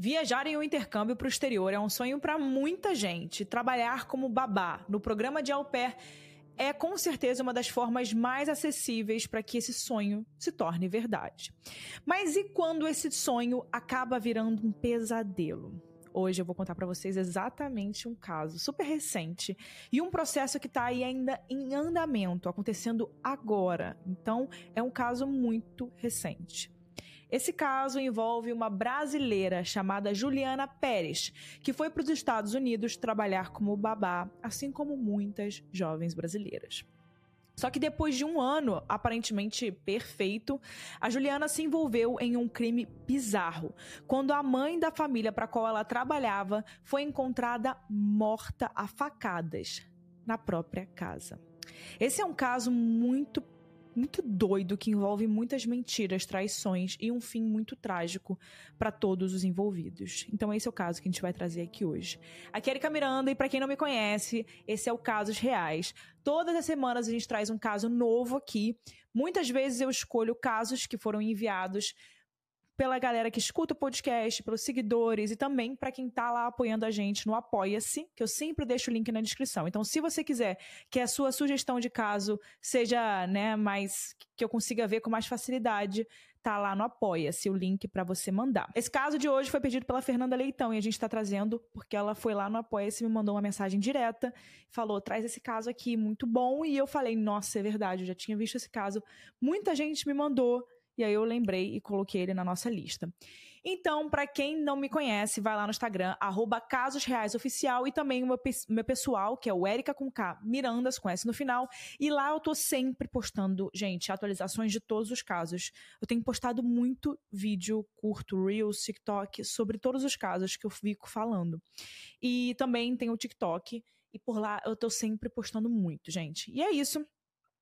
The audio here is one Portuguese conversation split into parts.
Viajar em um intercâmbio para o exterior é um sonho para muita gente. Trabalhar como babá no programa de au pair é com certeza uma das formas mais acessíveis para que esse sonho se torne verdade. Mas e quando esse sonho acaba virando um pesadelo? Hoje eu vou contar para vocês exatamente um caso super recente e um processo que está aí ainda em andamento, acontecendo agora. Então, é um caso muito recente. Esse caso envolve uma brasileira chamada Juliana Pérez, que foi para os Estados Unidos trabalhar como babá, assim como muitas jovens brasileiras. Só que depois de um ano aparentemente perfeito, a Juliana se envolveu em um crime bizarro, quando a mãe da família para qual ela trabalhava foi encontrada morta a facadas na própria casa. Esse é um caso muito muito doido que envolve muitas mentiras, traições e um fim muito trágico para todos os envolvidos. Então esse é o caso que a gente vai trazer aqui hoje. Aqui é Erika Miranda e para quem não me conhece, esse é o Casos Reais. Todas as semanas a gente traz um caso novo aqui. Muitas vezes eu escolho casos que foram enviados pela galera que escuta o podcast, pelos seguidores e também para quem está lá apoiando a gente no Apoia-se, que eu sempre deixo o link na descrição. Então, se você quiser que a sua sugestão de caso seja, né, mais que eu consiga ver com mais facilidade, tá lá no Apoia-se o link para você mandar. Esse caso de hoje foi pedido pela Fernanda Leitão e a gente está trazendo porque ela foi lá no Apoia-se me mandou uma mensagem direta, falou: "Traz esse caso aqui, muito bom". E eu falei: "Nossa, é verdade, eu já tinha visto esse caso". Muita gente me mandou e aí eu lembrei e coloquei ele na nossa lista. Então, para quem não me conhece, vai lá no Instagram, arroba e também o meu, meu pessoal, que é o Erika com K, Mirandas, com no final. E lá eu tô sempre postando, gente, atualizações de todos os casos. Eu tenho postado muito vídeo curto, Reels, TikTok, sobre todos os casos que eu fico falando. E também tem o TikTok, e por lá eu tô sempre postando muito, gente. E é isso.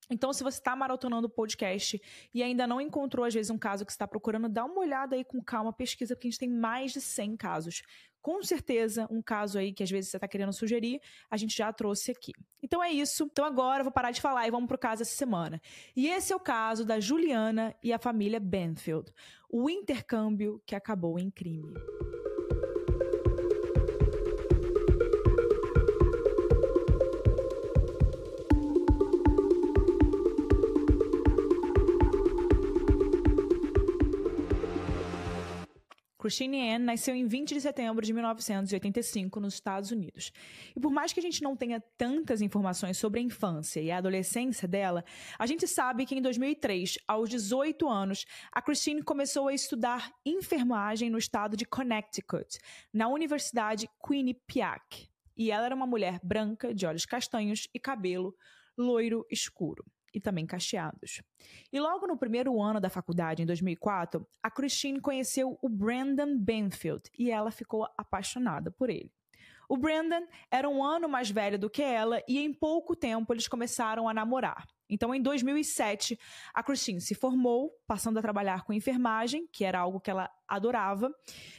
Então, se você está maratonando o podcast e ainda não encontrou, às vezes, um caso que está procurando, dá uma olhada aí com calma, pesquisa, porque a gente tem mais de 100 casos. Com certeza, um caso aí que às vezes você está querendo sugerir, a gente já trouxe aqui. Então é isso. Então agora eu vou parar de falar e vamos pro caso essa semana. E esse é o caso da Juliana e a família Benfield. O intercâmbio que acabou em crime. Christine Ann nasceu em 20 de setembro de 1985 nos Estados Unidos. E por mais que a gente não tenha tantas informações sobre a infância e a adolescência dela, a gente sabe que em 2003, aos 18 anos, a Christine começou a estudar enfermagem no estado de Connecticut, na Universidade Quinnipiac. E ela era uma mulher branca, de olhos castanhos e cabelo loiro escuro e também cacheados. E logo no primeiro ano da faculdade, em 2004, a Christine conheceu o Brandon Benfield e ela ficou apaixonada por ele. O Brandon era um ano mais velho do que ela e em pouco tempo eles começaram a namorar. Então, em 2007, a Christine se formou, passando a trabalhar com enfermagem, que era algo que ela adorava,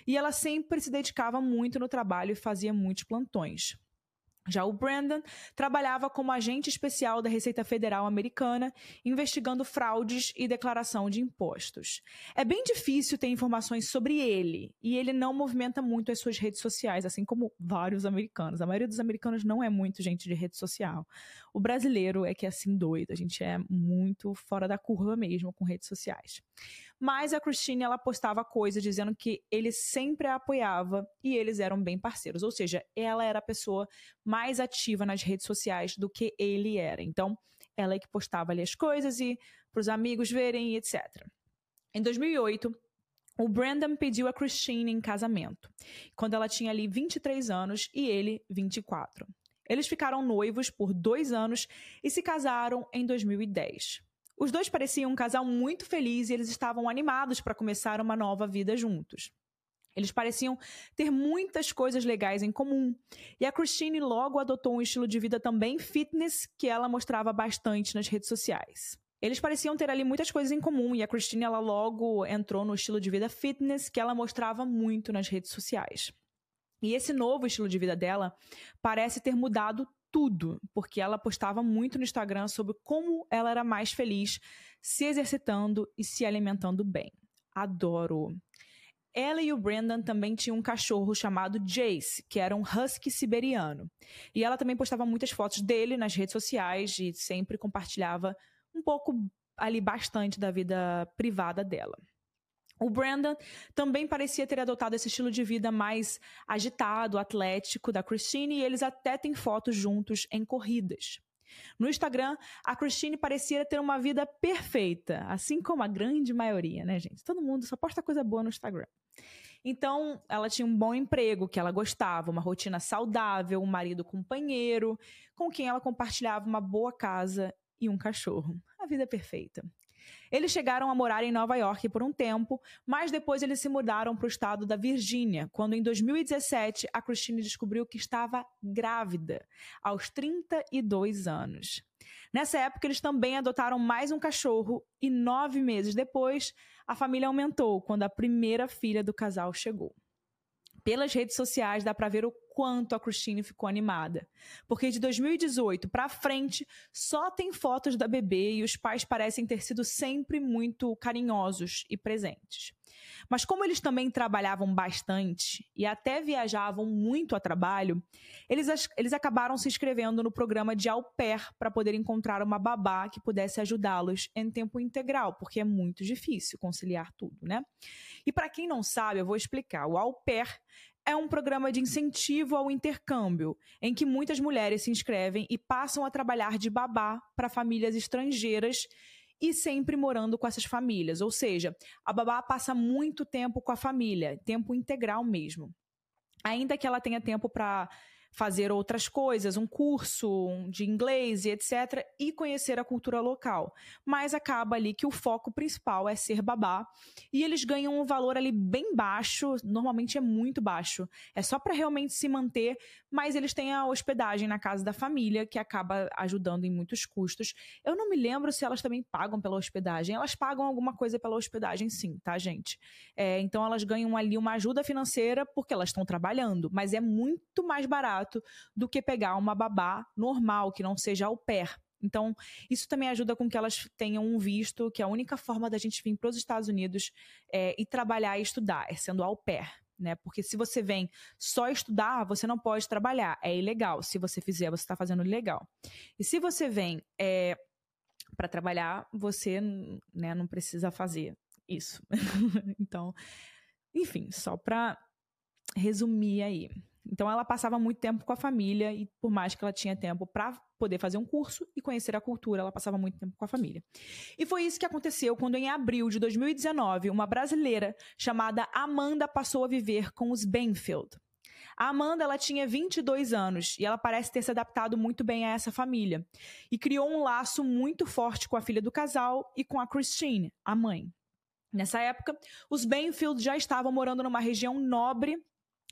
e ela sempre se dedicava muito no trabalho e fazia muitos plantões. Já o Brandon trabalhava como agente especial da Receita Federal Americana, investigando fraudes e declaração de impostos. É bem difícil ter informações sobre ele, e ele não movimenta muito as suas redes sociais, assim como vários americanos. A maioria dos americanos não é muito gente de rede social. O brasileiro é que é assim doido, a gente é muito fora da curva mesmo com redes sociais. Mas a Christine, ela postava coisas dizendo que ele sempre a apoiava e eles eram bem parceiros, ou seja, ela era a pessoa mais mais ativa nas redes sociais do que ele era. Então, ela é que postava ali as coisas e para os amigos verem e etc. Em 2008, o Brandon pediu a Christine em casamento, quando ela tinha ali 23 anos e ele 24. Eles ficaram noivos por dois anos e se casaram em 2010. Os dois pareciam um casal muito feliz e eles estavam animados para começar uma nova vida juntos. Eles pareciam ter muitas coisas legais em comum. E a Christine logo adotou um estilo de vida também fitness que ela mostrava bastante nas redes sociais. Eles pareciam ter ali muitas coisas em comum e a Christine ela logo entrou no estilo de vida fitness que ela mostrava muito nas redes sociais. E esse novo estilo de vida dela parece ter mudado tudo, porque ela postava muito no Instagram sobre como ela era mais feliz se exercitando e se alimentando bem. Adoro ela e o Brandon também tinham um cachorro chamado Jace, que era um husky siberiano. E ela também postava muitas fotos dele nas redes sociais e sempre compartilhava um pouco ali bastante da vida privada dela. O Brandon também parecia ter adotado esse estilo de vida mais agitado, atlético da Christine, e eles até têm fotos juntos em corridas. No Instagram, a Christine parecia ter uma vida perfeita, assim como a grande maioria, né, gente? Todo mundo só posta coisa boa no Instagram. Então, ela tinha um bom emprego que ela gostava, uma rotina saudável, um marido companheiro, com quem ela compartilhava uma boa casa e um cachorro. A vida perfeita. Eles chegaram a morar em Nova York por um tempo, mas depois eles se mudaram para o estado da Virgínia, quando em 2017 a Christine descobriu que estava grávida, aos 32 anos. Nessa época, eles também adotaram mais um cachorro e nove meses depois, a família aumentou quando a primeira filha do casal chegou. Pelas redes sociais dá para ver o quanto a Christine ficou animada. Porque de 2018 para frente, só tem fotos da bebê e os pais parecem ter sido sempre muito carinhosos e presentes. Mas como eles também trabalhavam bastante e até viajavam muito a trabalho, eles, eles acabaram se inscrevendo no programa de au pair para poder encontrar uma babá que pudesse ajudá-los em tempo integral, porque é muito difícil conciliar tudo, né? E para quem não sabe, eu vou explicar. O au pair é um programa de incentivo ao intercâmbio, em que muitas mulheres se inscrevem e passam a trabalhar de babá para famílias estrangeiras e sempre morando com essas famílias. Ou seja, a babá passa muito tempo com a família, tempo integral mesmo. Ainda que ela tenha tempo para fazer outras coisas, um curso de inglês e etc., e conhecer a cultura local. Mas acaba ali que o foco principal é ser babá e eles ganham um valor ali bem baixo, normalmente é muito baixo. É só para realmente se manter, mas eles têm a hospedagem na casa da família, que acaba ajudando em muitos custos. Eu não me lembro se elas também pagam pela hospedagem. Elas pagam alguma coisa pela hospedagem, sim, tá, gente? É, então elas ganham ali uma ajuda financeira porque elas estão trabalhando, mas é muito mais barato barato do que pegar uma babá normal, que não seja au pair. Então, isso também ajuda com que elas tenham um visto, que é a única forma da gente vir para os Estados Unidos é, e trabalhar e estudar, é sendo au pair. Né? Porque se você vem só estudar, você não pode trabalhar. É ilegal. Se você fizer, você está fazendo ilegal. E se você vem é, para trabalhar, você né, não precisa fazer isso. então, enfim, só para resumir aí. Então ela passava muito tempo com a família e por mais que ela tinha tempo para poder fazer um curso e conhecer a cultura, ela passava muito tempo com a família. E foi isso que aconteceu quando em abril de 2019, uma brasileira chamada Amanda passou a viver com os Benfield. A Amanda ela tinha 22 anos e ela parece ter se adaptado muito bem a essa família e criou um laço muito forte com a filha do casal e com a Christine, a mãe. Nessa época, os Benfield já estavam morando numa região nobre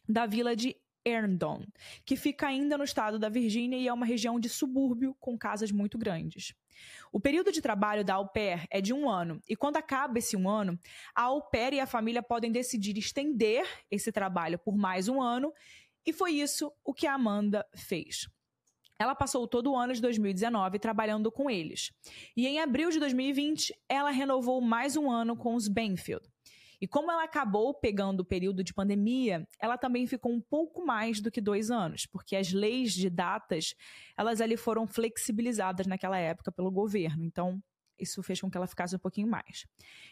da vila de Herndon, que fica ainda no estado da Virgínia e é uma região de subúrbio com casas muito grandes. O período de trabalho da au pair é de um ano, e quando acaba esse um ano, a au pair e a família podem decidir estender esse trabalho por mais um ano, e foi isso o que a Amanda fez. Ela passou todo o ano de 2019 trabalhando com eles. E em abril de 2020, ela renovou mais um ano com os Benfield. E como ela acabou pegando o período de pandemia, ela também ficou um pouco mais do que dois anos, porque as leis de datas, elas ali foram flexibilizadas naquela época pelo governo. Então, isso fez com que ela ficasse um pouquinho mais.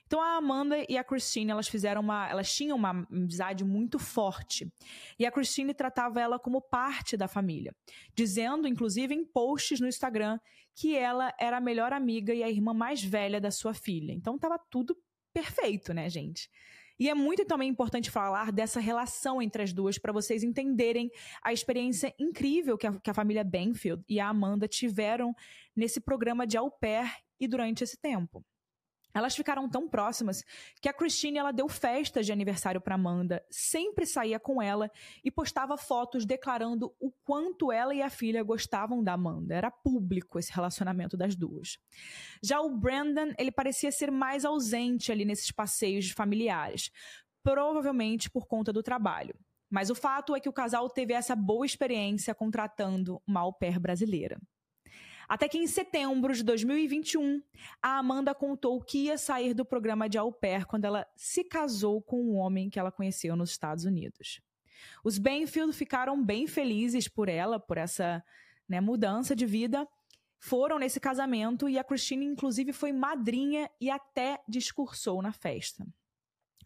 Então a Amanda e a Christine, elas fizeram uma, elas tinham uma amizade muito forte. E a Christine tratava ela como parte da família, dizendo inclusive em posts no Instagram que ela era a melhor amiga e a irmã mais velha da sua filha. Então estava tudo perfeito, né, gente? E é muito também importante falar dessa relação entre as duas para vocês entenderem a experiência incrível que a, que a, família Benfield e a Amanda tiveram nesse programa de au pair e durante esse tempo. Elas ficaram tão próximas que a Christine ela deu festas de aniversário para Amanda, sempre saía com ela e postava fotos declarando o quanto ela e a filha gostavam da Amanda. Era público esse relacionamento das duas. Já o Brandon, ele parecia ser mais ausente ali nesses passeios familiares, provavelmente por conta do trabalho. Mas o fato é que o casal teve essa boa experiência contratando uma au pair brasileira. Até que em setembro de 2021, a Amanda contou que ia sair do programa de au pair quando ela se casou com um homem que ela conheceu nos Estados Unidos. Os Benfield ficaram bem felizes por ela, por essa né, mudança de vida. Foram nesse casamento e a Christine, inclusive, foi madrinha e até discursou na festa.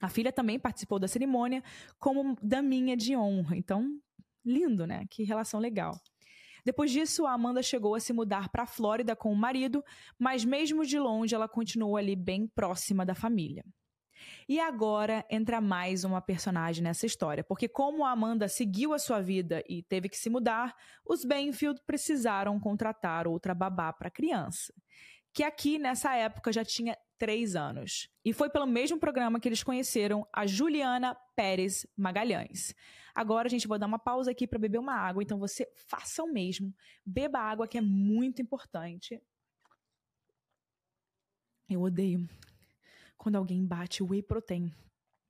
A filha também participou da cerimônia como daminha de honra. Então, lindo, né? Que relação legal. Depois disso, a Amanda chegou a se mudar para a Flórida com o marido, mas mesmo de longe ela continuou ali bem próxima da família. E agora entra mais uma personagem nessa história, porque como a Amanda seguiu a sua vida e teve que se mudar, os Benfield precisaram contratar outra babá para a criança, que aqui nessa época já tinha três anos. E foi pelo mesmo programa que eles conheceram a Juliana Pérez Magalhães. Agora, gente, vou dar uma pausa aqui para beber uma água, então você faça o mesmo. Beba água, que é muito importante. Eu odeio quando alguém bate whey protein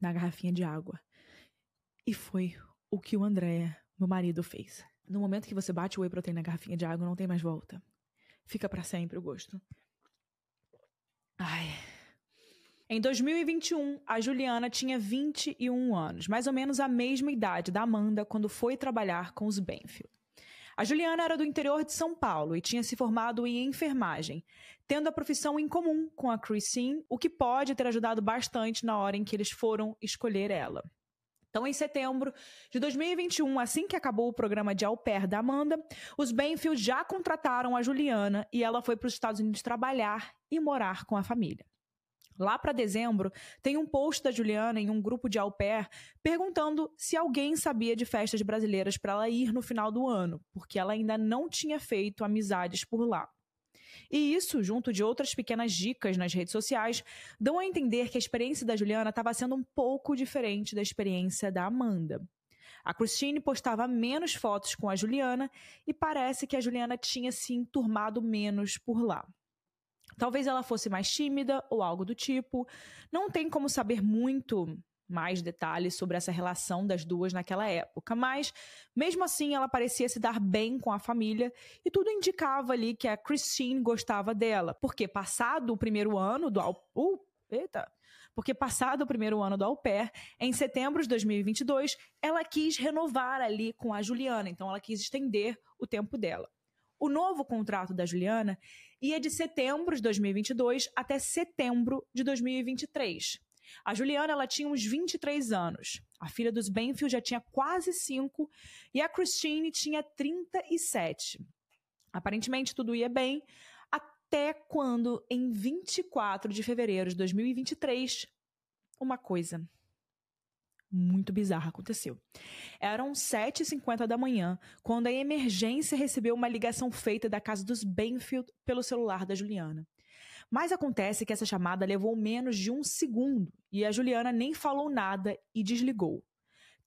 na garrafinha de água. E foi o que o André, meu marido, fez. No momento que você bate o whey protein na garrafinha de água, não tem mais volta. Fica para sempre o gosto. Ai. Em 2021, a Juliana tinha 21 anos, mais ou menos a mesma idade da Amanda quando foi trabalhar com os Benfield. A Juliana era do interior de São Paulo e tinha se formado em enfermagem, tendo a profissão em comum com a Christine, o que pode ter ajudado bastante na hora em que eles foram escolher ela. Então, em setembro de 2021, assim que acabou o programa de au pair da Amanda, os Benfield já contrataram a Juliana e ela foi para os Estados Unidos trabalhar e morar com a família. Lá para dezembro, tem um post da Juliana em um grupo de au pair perguntando se alguém sabia de festas brasileiras para ela ir no final do ano, porque ela ainda não tinha feito amizades por lá. E isso, junto de outras pequenas dicas nas redes sociais, dão a entender que a experiência da Juliana estava sendo um pouco diferente da experiência da Amanda. A Christine postava menos fotos com a Juliana e parece que a Juliana tinha se enturmado menos por lá. Talvez ela fosse mais tímida ou algo do tipo. Não tem como saber muito mais detalhes sobre essa relação das duas naquela época, mas mesmo assim ela parecia se dar bem com a família e tudo indicava ali que a Christine gostava dela, porque passado o primeiro ano do uh, eita, porque passado o primeiro ano do au pair, em setembro de 2022, ela quis renovar ali com a Juliana, então ela quis estender o tempo dela. O novo contrato da Juliana ia de setembro de 2022 até setembro de 2023. A Juliana ela tinha uns 23 anos. A filha dos Benfield já tinha quase 5 e a Christine tinha 37. Aparentemente tudo ia bem até quando, em 24 de fevereiro de 2023, uma coisa muito bizarra aconteceu. Eram 7h50 da manhã quando a emergência recebeu uma ligação feita da casa dos Benfield pelo celular da Juliana. Mas acontece que essa chamada levou menos de um segundo e a Juliana nem falou nada e desligou.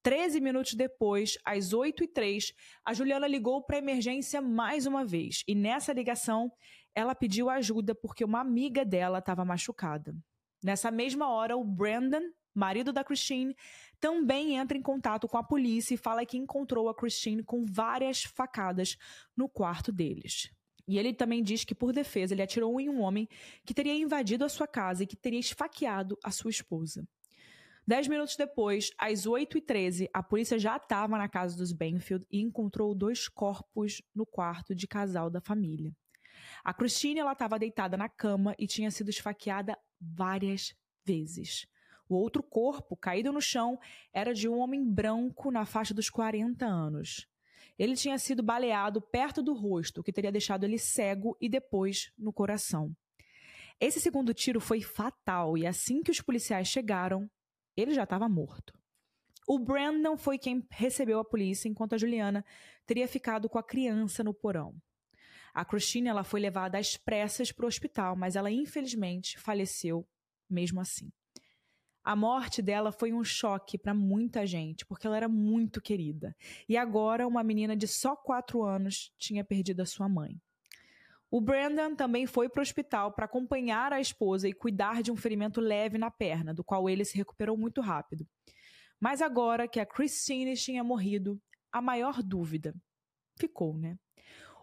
Treze minutos depois, às 8 e 03 a Juliana ligou para a emergência mais uma vez e nessa ligação ela pediu ajuda porque uma amiga dela estava machucada. Nessa mesma hora, o Brandon, marido da Christine, também entra em contato com a polícia e fala que encontrou a Christine com várias facadas no quarto deles. E ele também diz que, por defesa, ele atirou em um homem que teria invadido a sua casa e que teria esfaqueado a sua esposa. Dez minutos depois, às 8h13, a polícia já estava na casa dos Benfield e encontrou dois corpos no quarto de casal da família. A Christine estava deitada na cama e tinha sido esfaqueada várias vezes. O outro corpo, caído no chão, era de um homem branco na faixa dos 40 anos. Ele tinha sido baleado perto do rosto, o que teria deixado ele cego e depois no coração. Esse segundo tiro foi fatal e assim que os policiais chegaram, ele já estava morto. O Brandon foi quem recebeu a polícia, enquanto a Juliana teria ficado com a criança no porão. A Christine ela foi levada às pressas para o hospital, mas ela infelizmente faleceu mesmo assim. A morte dela foi um choque para muita gente, porque ela era muito querida. E agora, uma menina de só quatro anos tinha perdido a sua mãe. O Brandon também foi para o hospital para acompanhar a esposa e cuidar de um ferimento leve na perna, do qual ele se recuperou muito rápido. Mas agora que a Christine tinha morrido, a maior dúvida ficou, né?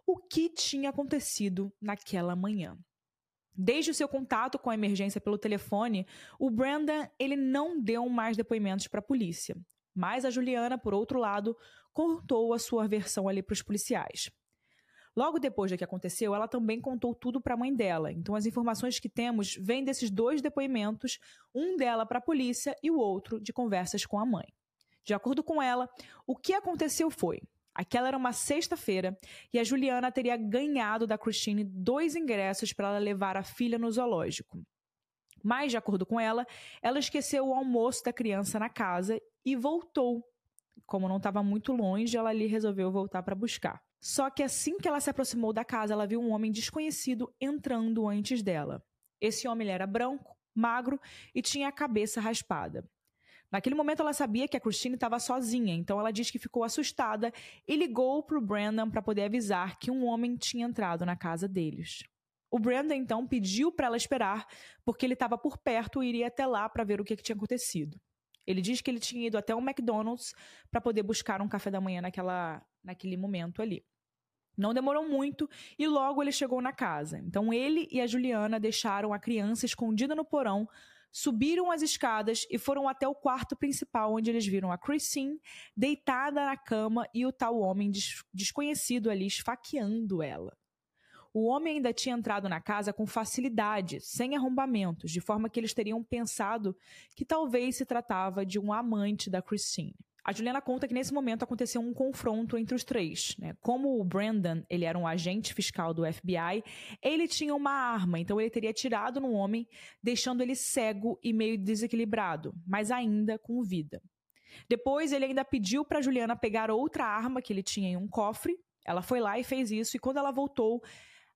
o que tinha acontecido naquela manhã. Desde o seu contato com a emergência pelo telefone, o Brandon ele não deu mais depoimentos para a polícia. Mas a Juliana, por outro lado, contou a sua versão ali para os policiais. Logo depois do que aconteceu, ela também contou tudo para a mãe dela. Então, as informações que temos vêm desses dois depoimentos, um dela para a polícia e o outro de conversas com a mãe. De acordo com ela, o que aconteceu foi: aquela era uma sexta-feira e a Juliana teria ganhado da Christine dois ingressos para ela levar a filha no zoológico. Mas, de acordo com ela, ela esqueceu o almoço da criança na casa e voltou. Como não estava muito longe, ela ali resolveu voltar para buscar. Só que assim que ela se aproximou da casa, ela viu um homem desconhecido entrando antes dela. Esse homem era branco, magro e tinha a cabeça raspada. Naquele momento ela sabia que a Christine estava sozinha, então ela diz que ficou assustada e ligou para o Brandon para poder avisar que um homem tinha entrado na casa deles. O Brandon então pediu para ela esperar, porque ele estava por perto e iria até lá para ver o que, que tinha acontecido. Ele diz que ele tinha ido até um McDonald's para poder buscar um café da manhã naquela, naquele momento ali. Não demorou muito e logo ele chegou na casa. Então ele e a Juliana deixaram a criança escondida no porão, subiram as escadas e foram até o quarto principal, onde eles viram a Christine deitada na cama e o tal homem des desconhecido ali esfaqueando ela. O homem ainda tinha entrado na casa com facilidade, sem arrombamentos, de forma que eles teriam pensado que talvez se tratava de um amante da Christine. A Juliana conta que nesse momento aconteceu um confronto entre os três. Né? Como o Brandon ele era um agente fiscal do FBI, ele tinha uma arma, então ele teria atirado no homem, deixando ele cego e meio desequilibrado, mas ainda com vida. Depois ele ainda pediu para Juliana pegar outra arma que ele tinha em um cofre. Ela foi lá e fez isso, e quando ela voltou,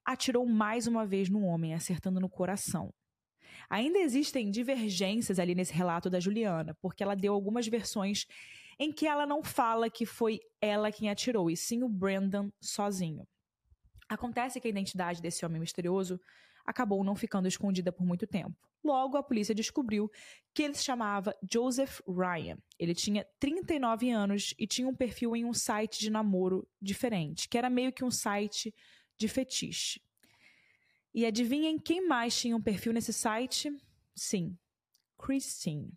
atirou mais uma vez no homem, acertando no coração. Ainda existem divergências ali nesse relato da Juliana, porque ela deu algumas versões em que ela não fala que foi ela quem atirou, e sim o Brandon sozinho. Acontece que a identidade desse homem misterioso acabou não ficando escondida por muito tempo. Logo, a polícia descobriu que ele se chamava Joseph Ryan. Ele tinha 39 anos e tinha um perfil em um site de namoro diferente, que era meio que um site de fetiche. E adivinhem quem mais tinha um perfil nesse site? Sim, Christine.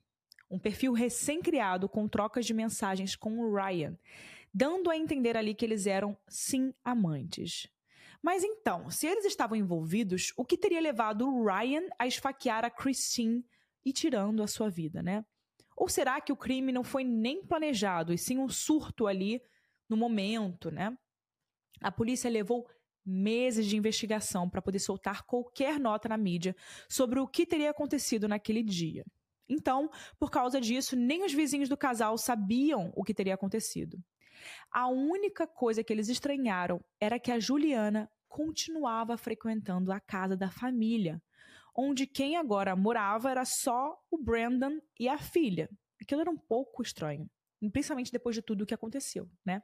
Um perfil recém-criado com trocas de mensagens com o Ryan, dando a entender ali que eles eram, sim, amantes. Mas então, se eles estavam envolvidos, o que teria levado o Ryan a esfaquear a Christine e tirando a sua vida, né? Ou será que o crime não foi nem planejado, e sim um surto ali no momento, né? A polícia levou meses de investigação para poder soltar qualquer nota na mídia sobre o que teria acontecido naquele dia. Então, por causa disso, nem os vizinhos do casal sabiam o que teria acontecido. A única coisa que eles estranharam era que a Juliana continuava frequentando a casa da família, onde quem agora morava era só o Brandon e a filha. Aquilo era um pouco estranho, principalmente depois de tudo o que aconteceu, né?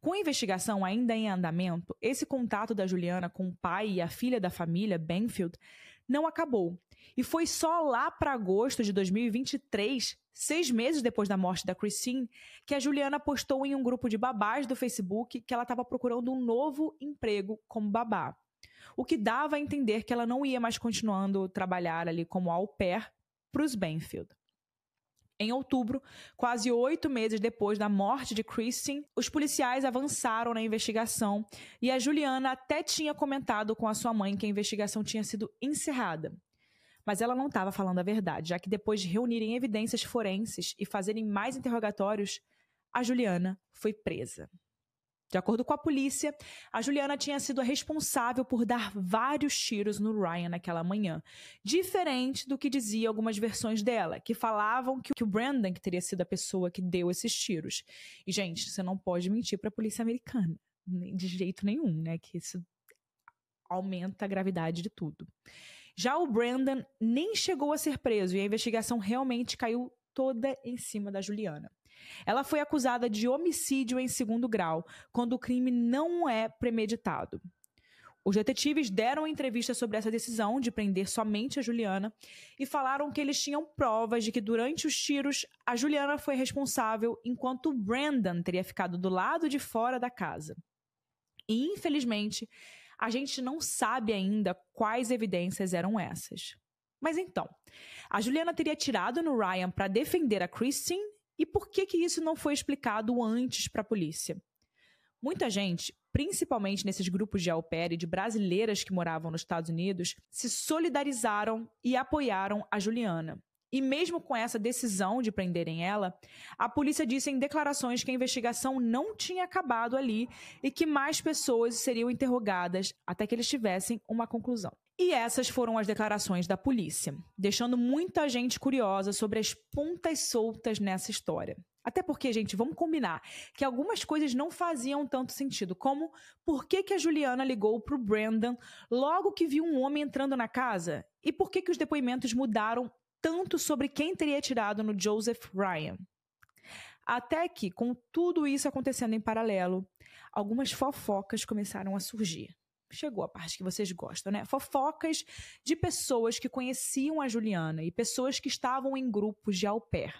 Com a investigação ainda em andamento, esse contato da Juliana com o pai e a filha da família, Benfield, não acabou. E foi só lá para agosto de 2023, seis meses depois da morte da Christine, que a Juliana postou em um grupo de babás do Facebook que ela estava procurando um novo emprego como babá. O que dava a entender que ela não ia mais continuando trabalhar ali como au pair para os Benfield. Em outubro, quase oito meses depois da morte de Christine, os policiais avançaram na investigação e a Juliana até tinha comentado com a sua mãe que a investigação tinha sido encerrada. Mas ela não estava falando a verdade, já que depois de reunirem evidências forenses e fazerem mais interrogatórios, a Juliana foi presa. De acordo com a polícia, a Juliana tinha sido a responsável por dar vários tiros no Ryan naquela manhã, diferente do que dizia algumas versões dela, que falavam que o Brandon que teria sido a pessoa que deu esses tiros. E gente, você não pode mentir para a polícia americana, de jeito nenhum, né? Que isso aumenta a gravidade de tudo. Já o Brandon nem chegou a ser preso e a investigação realmente caiu toda em cima da Juliana. Ela foi acusada de homicídio em segundo grau, quando o crime não é premeditado. Os detetives deram entrevista sobre essa decisão de prender somente a Juliana e falaram que eles tinham provas de que durante os tiros a Juliana foi responsável, enquanto o Brandon teria ficado do lado de fora da casa. E, infelizmente, a gente não sabe ainda quais evidências eram essas. Mas então, a Juliana teria tirado no Ryan para defender a Christine e por que que isso não foi explicado antes para a polícia? Muita gente, principalmente nesses grupos de au pair e de brasileiras que moravam nos Estados Unidos, se solidarizaram e apoiaram a Juliana. E mesmo com essa decisão de prenderem ela, a polícia disse em declarações que a investigação não tinha acabado ali e que mais pessoas seriam interrogadas até que eles tivessem uma conclusão. E essas foram as declarações da polícia, deixando muita gente curiosa sobre as pontas soltas nessa história. Até porque, gente, vamos combinar que algumas coisas não faziam tanto sentido, como por que, que a Juliana ligou pro Brandon logo que viu um homem entrando na casa? E por que, que os depoimentos mudaram tanto sobre quem teria tirado no Joseph Ryan. Até que, com tudo isso acontecendo em paralelo, algumas fofocas começaram a surgir. Chegou a parte que vocês gostam, né? Fofocas de pessoas que conheciam a Juliana e pessoas que estavam em grupos de au pair.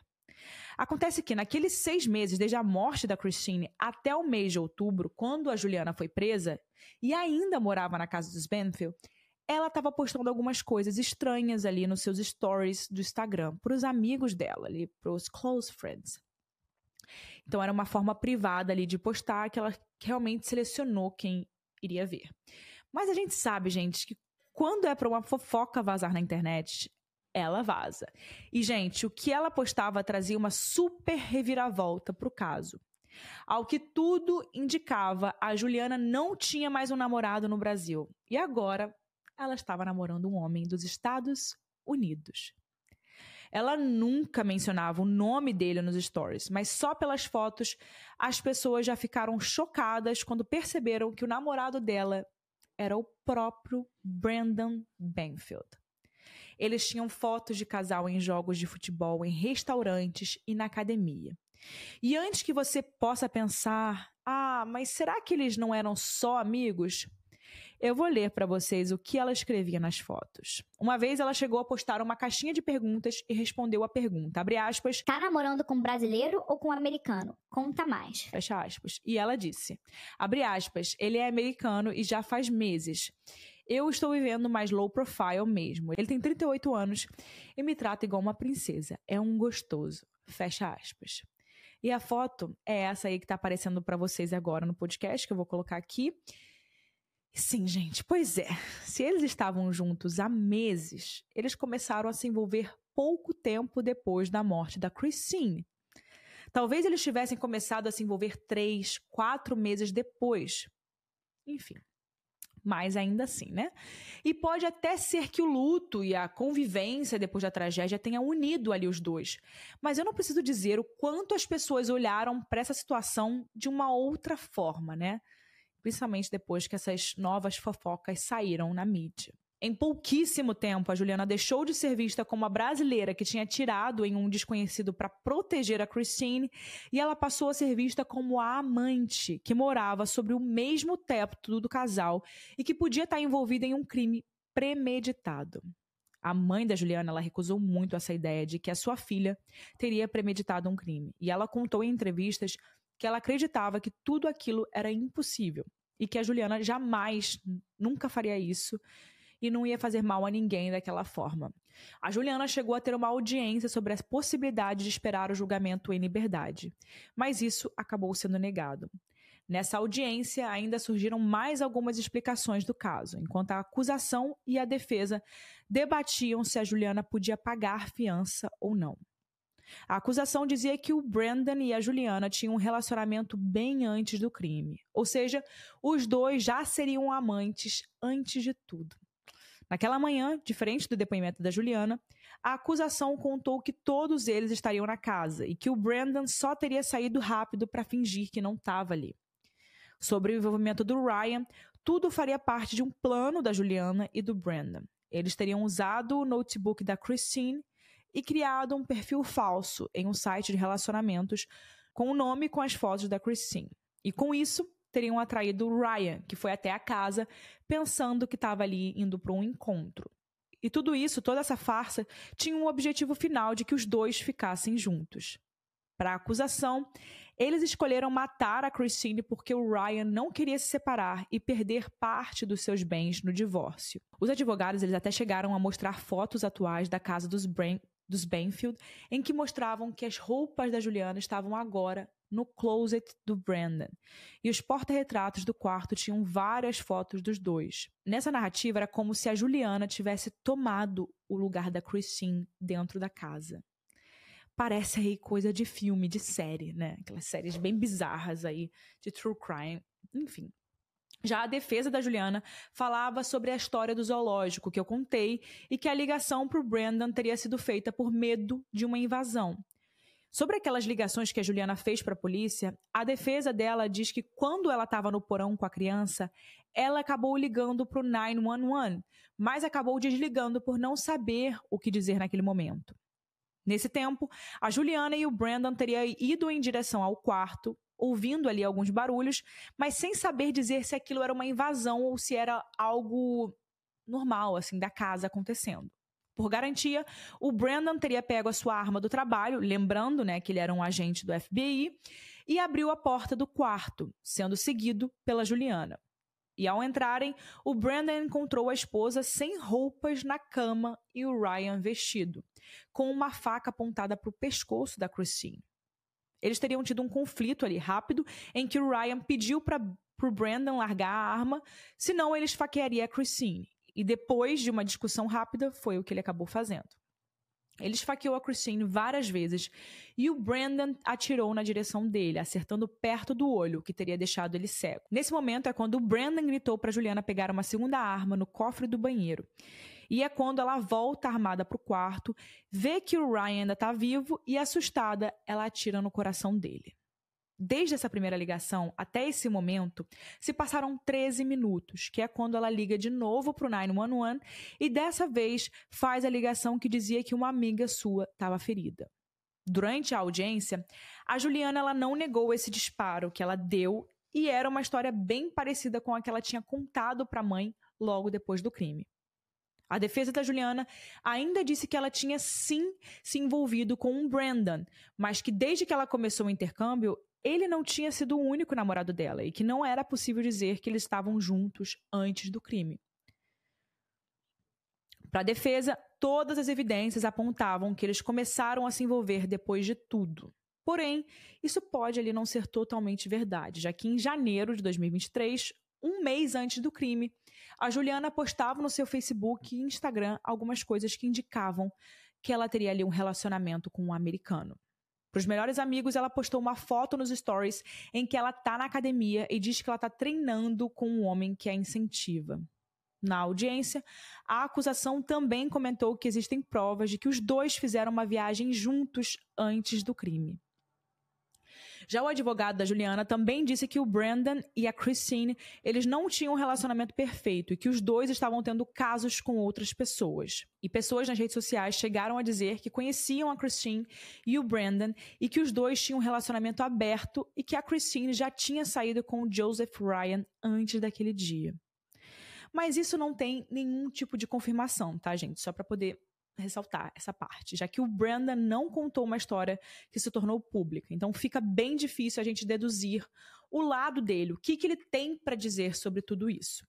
Acontece que naqueles seis meses, desde a morte da Christine até o mês de outubro, quando a Juliana foi presa e ainda morava na casa dos Benfield, ela estava postando algumas coisas estranhas ali nos seus stories do Instagram para os amigos dela, ali, para os close friends. Então era uma forma privada ali de postar que ela realmente selecionou quem iria ver. Mas a gente sabe, gente, que quando é para uma fofoca vazar na internet, ela vaza. E, gente, o que ela postava trazia uma super reviravolta para o caso. Ao que tudo indicava, a Juliana não tinha mais um namorado no Brasil. E agora ela estava namorando um homem dos Estados Unidos. Ela nunca mencionava o nome dele nos stories, mas só pelas fotos as pessoas já ficaram chocadas quando perceberam que o namorado dela era o próprio Brandon Banfield. Eles tinham fotos de casal em jogos de futebol, em restaurantes e na academia. E antes que você possa pensar, ah, mas será que eles não eram só amigos? Eu vou ler para vocês o que ela escrevia nas fotos. Uma vez ela chegou a postar uma caixinha de perguntas e respondeu a pergunta, abre aspas, Tá namorando com um brasileiro ou com um americano? Conta mais. Fecha aspas. E ela disse, abre aspas, ele é americano e já faz meses. Eu estou vivendo mais low profile mesmo. Ele tem 38 anos e me trata igual uma princesa. É um gostoso. Fecha aspas. E a foto é essa aí que tá aparecendo para vocês agora no podcast, que eu vou colocar aqui. Sim, gente, pois é. Se eles estavam juntos há meses, eles começaram a se envolver pouco tempo depois da morte da Christine. Talvez eles tivessem começado a se envolver três, quatro meses depois. Enfim. Mas ainda assim, né? E pode até ser que o luto e a convivência depois da tragédia tenha unido ali os dois. Mas eu não preciso dizer o quanto as pessoas olharam para essa situação de uma outra forma, né? Principalmente depois que essas novas fofocas saíram na mídia. Em pouquíssimo tempo, a Juliana deixou de ser vista como a brasileira que tinha tirado em um desconhecido para proteger a Christine e ela passou a ser vista como a amante que morava sobre o mesmo teto do casal e que podia estar envolvida em um crime premeditado. A mãe da Juliana ela recusou muito essa ideia de que a sua filha teria premeditado um crime e ela contou em entrevistas que ela acreditava que tudo aquilo era impossível e que a Juliana jamais, nunca faria isso e não ia fazer mal a ninguém daquela forma. A Juliana chegou a ter uma audiência sobre a possibilidade de esperar o julgamento em liberdade, mas isso acabou sendo negado. Nessa audiência, ainda surgiram mais algumas explicações do caso, enquanto a acusação e a defesa debatiam se a Juliana podia pagar fiança ou não. A acusação dizia que o Brandon e a Juliana tinham um relacionamento bem antes do crime. Ou seja, os dois já seriam amantes antes de tudo. Naquela manhã, diferente do depoimento da Juliana, a acusação contou que todos eles estariam na casa e que o Brandon só teria saído rápido para fingir que não estava ali. Sobre o envolvimento do Ryan, tudo faria parte de um plano da Juliana e do Brandon. Eles teriam usado o notebook da Christine e criado um perfil falso em um site de relacionamentos com o nome com as fotos da Christine. E com isso, teriam atraído Ryan, que foi até a casa, pensando que estava ali indo para um encontro. E tudo isso, toda essa farsa, tinha um objetivo final de que os dois ficassem juntos. Para a acusação, Eles escolheram matar a Christine porque o Ryan não queria se separar e perder parte dos seus bens no divórcio. Os advogados eles até chegaram a mostrar fotos atuais da casa dos, dos Benfield, em que mostravam que as roupas da Juliana estavam agora no closet do Brandon. E os porta-retratos do quarto tinham várias fotos dos dois. Nessa narrativa era como se a Juliana tivesse tomado o lugar da Christine dentro da casa. Parece aí coisa de filme, de série, né? Aquelas séries bem bizarras aí de true crime. Enfim. Já a defesa da Juliana falava sobre a história do zoológico que eu contei e que a ligação para o Brandon teria sido feita por medo de uma invasão. Sobre aquelas ligações que a Juliana fez para a polícia, a defesa dela diz que quando ela estava no porão com a criança, ela acabou ligando para o 911, mas acabou desligando por não saber o que dizer naquele momento. Nesse tempo, a Juliana e o Brandon teriam ido em direção ao quarto, ouvindo ali alguns barulhos, mas sem saber dizer se aquilo era uma invasão ou se era algo normal, assim, da casa acontecendo. Por garantia, o Brandon teria pego a sua arma do trabalho, lembrando né, que ele era um agente do FBI, e abriu a porta do quarto, sendo seguido pela Juliana. E ao entrarem, o Brandon encontrou a esposa sem roupas na cama e o Ryan vestido, com uma faca apontada para o pescoço da Christine. Eles teriam tido um conflito ali rápido, em que o Ryan pediu para o Brandon largar a arma, senão ele esfaquearia a Christine. E depois de uma discussão rápida, foi o que ele acabou fazendo. Ele esfaqueou a Christine várias vezes e o Brandon atirou na direção dele, acertando perto do olho, que teria deixado ele cego. Nesse momento é quando o Brandon gritou para Juliana pegar uma segunda arma no cofre do banheiro. E é quando ela volta armada para o quarto, vê que o Ryan ainda está vivo e, assustada, ela atira no coração dele. Desde essa primeira ligação até esse momento, se passaram 13 minutos, que é quando ela liga de novo para o 911 e dessa vez faz a ligação que dizia que uma amiga sua estava ferida. Durante a audiência, a Juliana ela não negou esse disparo que ela deu e era uma história bem parecida com a que ela tinha contado para a mãe logo depois do crime. A defesa da Juliana ainda disse que ela tinha sim se envolvido com um Brandon, mas que desde que ela começou o intercâmbio, ele não tinha sido o único namorado dela e que não era possível dizer que eles estavam juntos antes do crime. Para a defesa, todas as evidências apontavam que eles começaram a se envolver depois de tudo. Porém, isso pode ali não ser totalmente verdade, já que em janeiro de 2023, um mês antes do crime, a Juliana postava no seu Facebook e Instagram algumas coisas que indicavam que ela teria ali um relacionamento com um americano. Para os melhores amigos, ela postou uma foto nos stories em que ela tá na academia e diz que ela tá treinando com um homem que a incentiva. Na audiência, a acusação também comentou que existem provas de que os dois fizeram uma viagem juntos antes do crime. Já o advogado da Juliana também disse que o Brandon e a Christine, eles não tinham um relacionamento perfeito e que os dois estavam tendo casos com outras pessoas. E pessoas nas redes sociais chegaram a dizer que conheciam a Christine e o Brandon e que os dois tinham um relacionamento aberto e que a Christine já tinha saído com o Joseph Ryan antes daquele dia. Mas isso não tem nenhum tipo de confirmação, tá, gente? Só para poder ressaltar essa parte, já que o Brandon não contou uma história que se tornou pública. Então fica bem difícil a gente deduzir o lado dele, o que, que ele tem para dizer sobre tudo isso.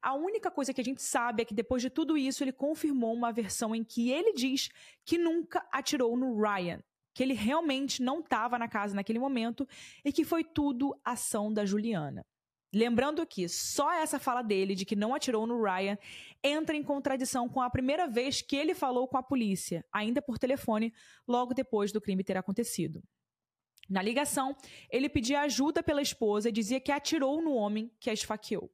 A única coisa que a gente sabe é que depois de tudo isso, ele confirmou uma versão em que ele diz que nunca atirou no Ryan, que ele realmente não estava na casa naquele momento e que foi tudo ação da Juliana. Lembrando que só essa fala dele de que não atirou no Ryan entra em contradição com a primeira vez que ele falou com a polícia, ainda por telefone, logo depois do crime ter acontecido. Na ligação, ele pedia ajuda pela esposa e dizia que atirou no homem que a esfaqueou.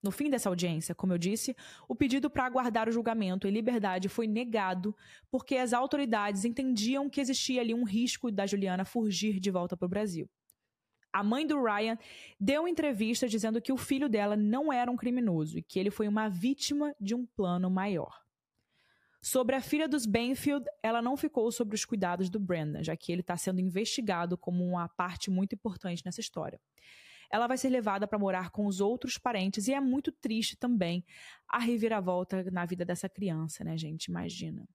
No fim dessa audiência, como eu disse, o pedido para aguardar o julgamento em liberdade foi negado porque as autoridades entendiam que existia ali um risco da Juliana fugir de volta para o Brasil. A mãe do Ryan deu entrevista dizendo que o filho dela não era um criminoso e que ele foi uma vítima de um plano maior. Sobre a filha dos Benfield, ela não ficou sobre os cuidados do Brandon, já que ele está sendo investigado como uma parte muito importante nessa história. Ela vai ser levada para morar com os outros parentes e é muito triste também a reviravolta na vida dessa criança, né, gente? Imagina.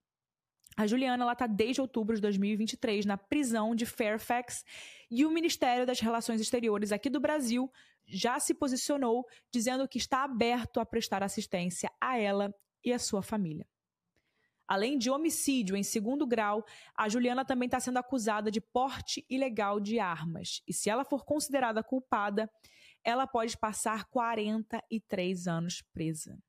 A Juliana ela tá desde outubro de 2023 na prisão de Fairfax e o Ministério das Relações Exteriores aqui do Brasil já se posicionou dizendo que está aberto a prestar assistência a ela e a sua família. Além de homicídio em segundo grau, a Juliana também está sendo acusada de porte ilegal de armas. E se ela for considerada culpada, ela pode passar 43 anos presa.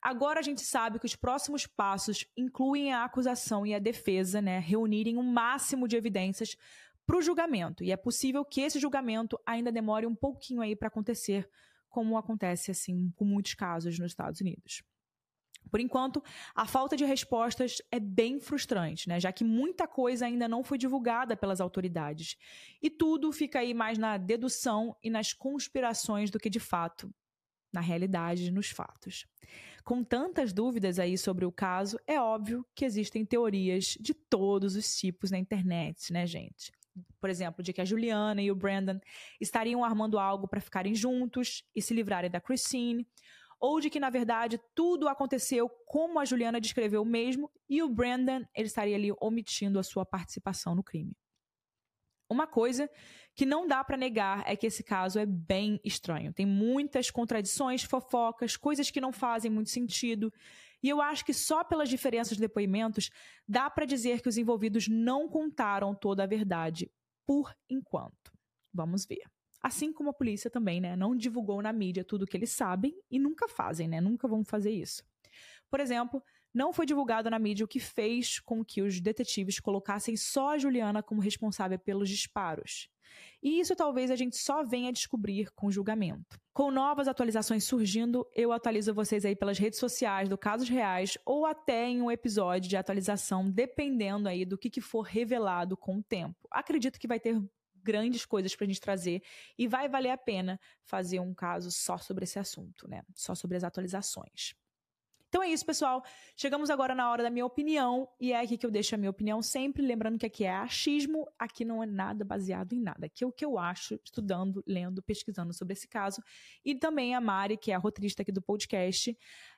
Agora a gente sabe que os próximos passos incluem a acusação e a defesa, né, reunirem um máximo de evidências para o julgamento. E é possível que esse julgamento ainda demore um pouquinho aí para acontecer, como acontece assim com muitos casos nos Estados Unidos. Por enquanto, a falta de respostas é bem frustrante, né? já que muita coisa ainda não foi divulgada pelas autoridades. E tudo fica aí mais na dedução e nas conspirações do que de fato, na realidade, nos fatos. Com tantas dúvidas aí sobre o caso, é óbvio que existem teorias de todos os tipos na internet, né, gente? Por exemplo, de que a Juliana e o Brandon estariam armando algo para ficarem juntos e se livrarem da Christine ou de que, na verdade, tudo aconteceu como a Juliana descreveu mesmo e o Brandon ele estaria ali omitindo a sua participação no crime. Uma coisa que não dá para negar é que esse caso é bem estranho. Tem muitas contradições, fofocas, coisas que não fazem muito sentido. E eu acho que só pelas diferenças de depoimentos dá para dizer que os envolvidos não contaram toda a verdade por enquanto. Vamos ver. Assim como a polícia também, né, não divulgou na mídia tudo o que eles sabem e nunca fazem, né? Nunca vão fazer isso. Por exemplo, não foi divulgado na mídia o que fez com que os detetives colocassem só a Juliana como responsável pelos disparos. E isso talvez a gente só venha descobrir com o julgamento. Com novas atualizações surgindo, eu atualizo vocês aí pelas redes sociais do Casos Reais ou até em um episódio de atualização, dependendo aí do que, que for revelado com o tempo. Acredito que vai ter grandes coisas para a gente trazer e vai valer a pena fazer um caso só sobre esse assunto, né? Só sobre as atualizações. Então é isso, pessoal. Chegamos agora na hora da minha opinião e é aqui que eu deixo a minha opinião sempre, lembrando que aqui é achismo, aqui não é nada baseado em nada. Aqui é o que eu acho, estudando, lendo, pesquisando sobre esse caso. E também a Mari, que é a roteirista aqui do podcast,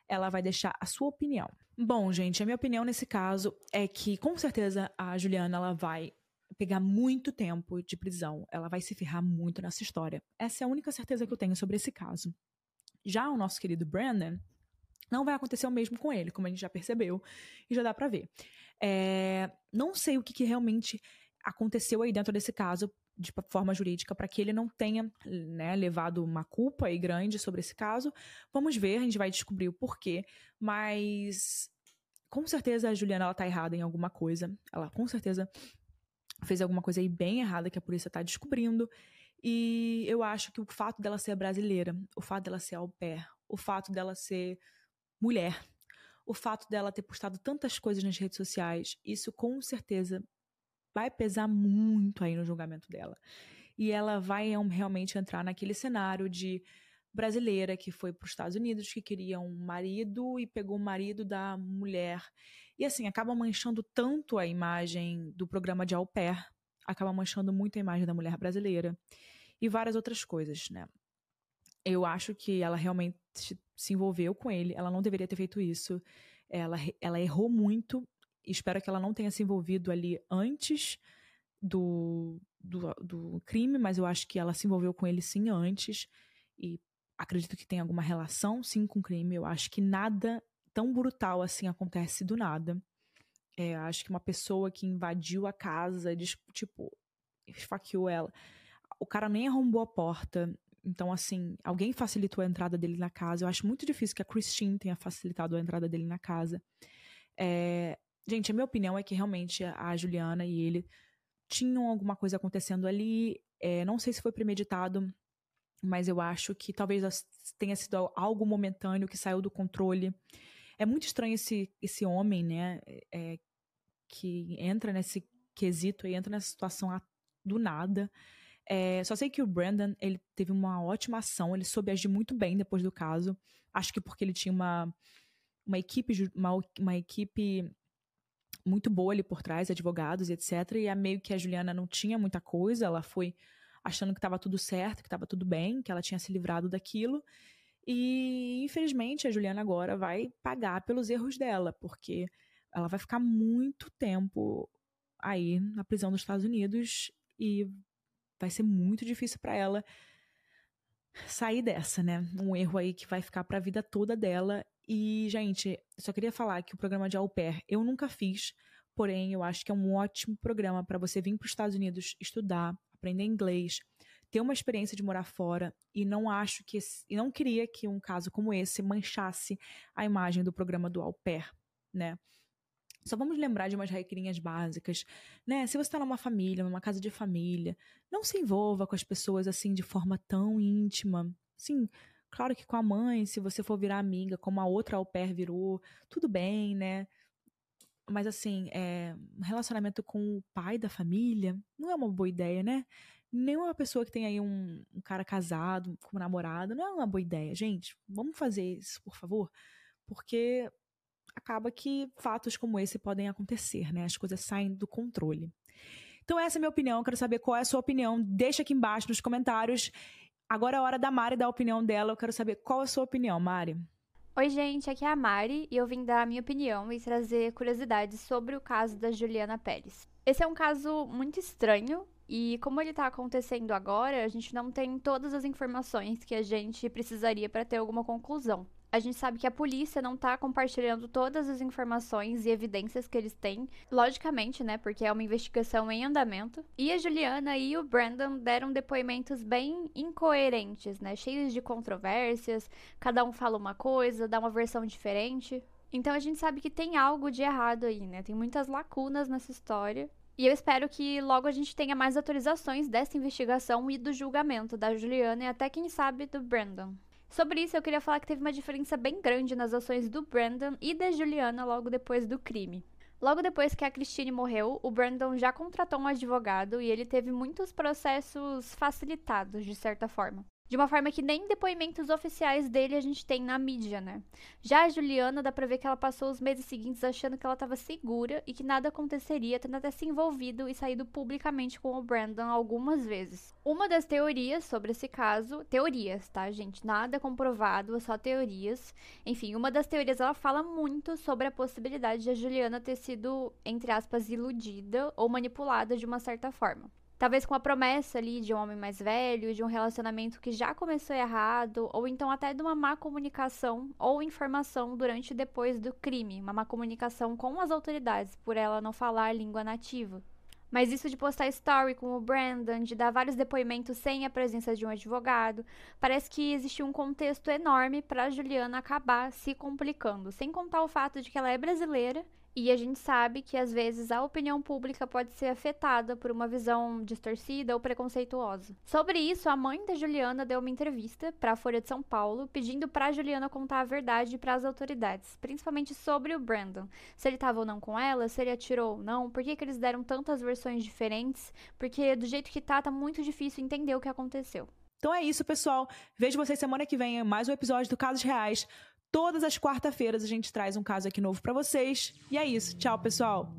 ela vai deixar a sua opinião. Bom, gente, a minha opinião nesse caso é que com certeza a Juliana ela vai pegar muito tempo de prisão. Ela vai se ferrar muito nessa história. Essa é a única certeza que eu tenho sobre esse caso. Já o nosso querido Brandon, não vai acontecer o mesmo com ele, como a gente já percebeu e já dá para ver. É, não sei o que, que, realmente aconteceu aí dentro desse caso de forma jurídica para que ele não tenha né, levado uma culpa aí grande sobre esse caso. Vamos ver, a gente vai descobrir o porquê, mas com certeza a Juliana ela tá errada em alguma coisa. Ela com certeza fez alguma coisa aí bem errada que a polícia está descobrindo. E eu acho que o fato dela ser brasileira, o fato dela ser au pair, o fato dela ser mulher, o fato dela ter postado tantas coisas nas redes sociais, isso com certeza vai pesar muito aí no julgamento dela. E ela vai realmente entrar naquele cenário de brasileira que foi para os Estados Unidos, que queria um marido e pegou o marido da mulher e assim, acaba manchando tanto a imagem do programa de au pair, acaba manchando muito a imagem da mulher brasileira e várias outras coisas, né? Eu acho que ela realmente se envolveu com ele, ela não deveria ter feito isso. Ela, ela errou muito. Espero que ela não tenha se envolvido ali antes do, do, do crime, mas eu acho que ela se envolveu com ele sim antes. E acredito que tem alguma relação sim com o crime. Eu acho que nada tão brutal assim acontece do nada. É, acho que uma pessoa que invadiu a casa, tipo, esfaqueou ela. O cara nem arrombou a porta. Então, assim, alguém facilitou a entrada dele na casa. Eu acho muito difícil que a Christine tenha facilitado a entrada dele na casa. É, gente, a minha opinião é que realmente a Juliana e ele tinham alguma coisa acontecendo ali. É, não sei se foi premeditado, mas eu acho que talvez tenha sido algo momentâneo que saiu do controle. É muito estranho esse, esse homem, né? É, que entra nesse quesito e entra nessa situação do nada. É, só sei que o Brandon, ele teve uma ótima ação, ele soube agir muito bem depois do caso. Acho que porque ele tinha uma, uma equipe, uma, uma equipe muito boa ali por trás, advogados e etc. E é meio que a Juliana não tinha muita coisa, ela foi achando que estava tudo certo, que estava tudo bem, que ela tinha se livrado daquilo. E infelizmente a Juliana agora vai pagar pelos erros dela, porque ela vai ficar muito tempo aí na prisão dos Estados Unidos e vai ser muito difícil para ela sair dessa, né? Um erro aí que vai ficar para a vida toda dela. E, gente, só queria falar que o programa de au pair eu nunca fiz, porém eu acho que é um ótimo programa para você vir para os Estados Unidos estudar, aprender inglês, ter uma experiência de morar fora e não acho que e não queria que um caso como esse manchasse a imagem do programa do au pair, né? Só vamos lembrar de umas regrinhas básicas, né? Se você está numa família, numa casa de família, não se envolva com as pessoas assim de forma tão íntima. Sim, claro que com a mãe, se você for virar amiga, como a outra au pair virou, tudo bem, né? Mas assim, é, relacionamento com o pai da família não é uma boa ideia, né? Nenhuma pessoa que tem aí um, um cara casado, como namorado, não é uma boa ideia. Gente, vamos fazer isso, por favor? Porque acaba que fatos como esse podem acontecer, né? As coisas saem do controle. Então, essa é a minha opinião. Quero saber qual é a sua opinião. Deixa aqui embaixo nos comentários. Agora é a hora da Mari dar a opinião dela. Eu quero saber qual é a sua opinião, Mari. Oi, gente, aqui é a Mari e eu vim dar a minha opinião e trazer curiosidades sobre o caso da Juliana Pérez. Esse é um caso muito estranho e, como ele está acontecendo agora, a gente não tem todas as informações que a gente precisaria para ter alguma conclusão a gente sabe que a polícia não tá compartilhando todas as informações e evidências que eles têm, logicamente, né, porque é uma investigação em andamento. E a Juliana e o Brandon deram depoimentos bem incoerentes, né, cheios de controvérsias, cada um fala uma coisa, dá uma versão diferente. Então a gente sabe que tem algo de errado aí, né? Tem muitas lacunas nessa história. E eu espero que logo a gente tenha mais atualizações dessa investigação e do julgamento da Juliana e até quem sabe do Brandon. Sobre isso, eu queria falar que teve uma diferença bem grande nas ações do Brandon e da Juliana logo depois do crime. Logo depois que a Christine morreu, o Brandon já contratou um advogado e ele teve muitos processos facilitados, de certa forma. De uma forma que nem depoimentos oficiais dele a gente tem na mídia, né? Já a Juliana, dá pra ver que ela passou os meses seguintes achando que ela estava segura e que nada aconteceria, tendo até se envolvido e saído publicamente com o Brandon algumas vezes. Uma das teorias sobre esse caso, teorias, tá, gente? Nada comprovado, só teorias. Enfim, uma das teorias ela fala muito sobre a possibilidade de a Juliana ter sido, entre aspas, iludida ou manipulada de uma certa forma. Talvez com a promessa ali de um homem mais velho, de um relacionamento que já começou errado, ou então até de uma má comunicação ou informação durante e depois do crime, uma má comunicação com as autoridades, por ela não falar língua nativa. Mas isso de postar story com o Brandon, de dar vários depoimentos sem a presença de um advogado, parece que existe um contexto enorme para Juliana acabar se complicando, sem contar o fato de que ela é brasileira e a gente sabe que às vezes a opinião pública pode ser afetada por uma visão distorcida ou preconceituosa. Sobre isso, a mãe da Juliana deu uma entrevista para a Folha de São Paulo, pedindo para a Juliana contar a verdade para as autoridades, principalmente sobre o Brandon. Se ele estava ou não com ela, se ele atirou ou não, por que, que eles deram tantas versões diferentes, porque do jeito que tá, tá muito difícil entender o que aconteceu. Então é isso, pessoal. Vejo vocês semana que vem em mais um episódio do Casos Reais. Todas as quarta-feiras a gente traz um caso aqui novo para vocês. E é isso. Tchau, pessoal.